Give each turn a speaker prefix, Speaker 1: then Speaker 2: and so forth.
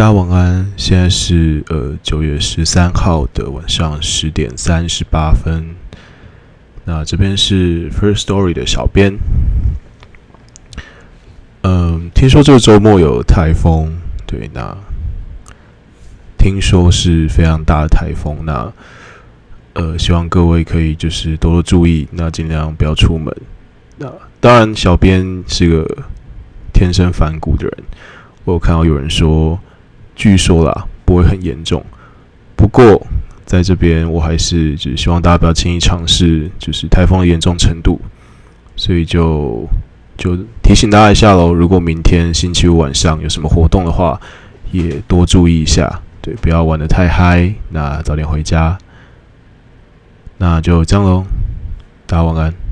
Speaker 1: 大家晚安，现在是呃九月十三号的晚上十点三十八分。那这边是 First Story 的小编。嗯，听说这个周末有台风，对，那听说是非常大的台风。那呃，希望各位可以就是多多注意，那尽量不要出门。那当然，小编是个天生反骨的人。我有看到有人说。据说啦，不会很严重。不过在这边，我还是就是希望大家不要轻易尝试，就是台风的严重程度。所以就就提醒大家一下喽。如果明天星期五晚上有什么活动的话，也多注意一下，对，不要玩的太嗨。那早点回家。那就这样喽，大家晚安。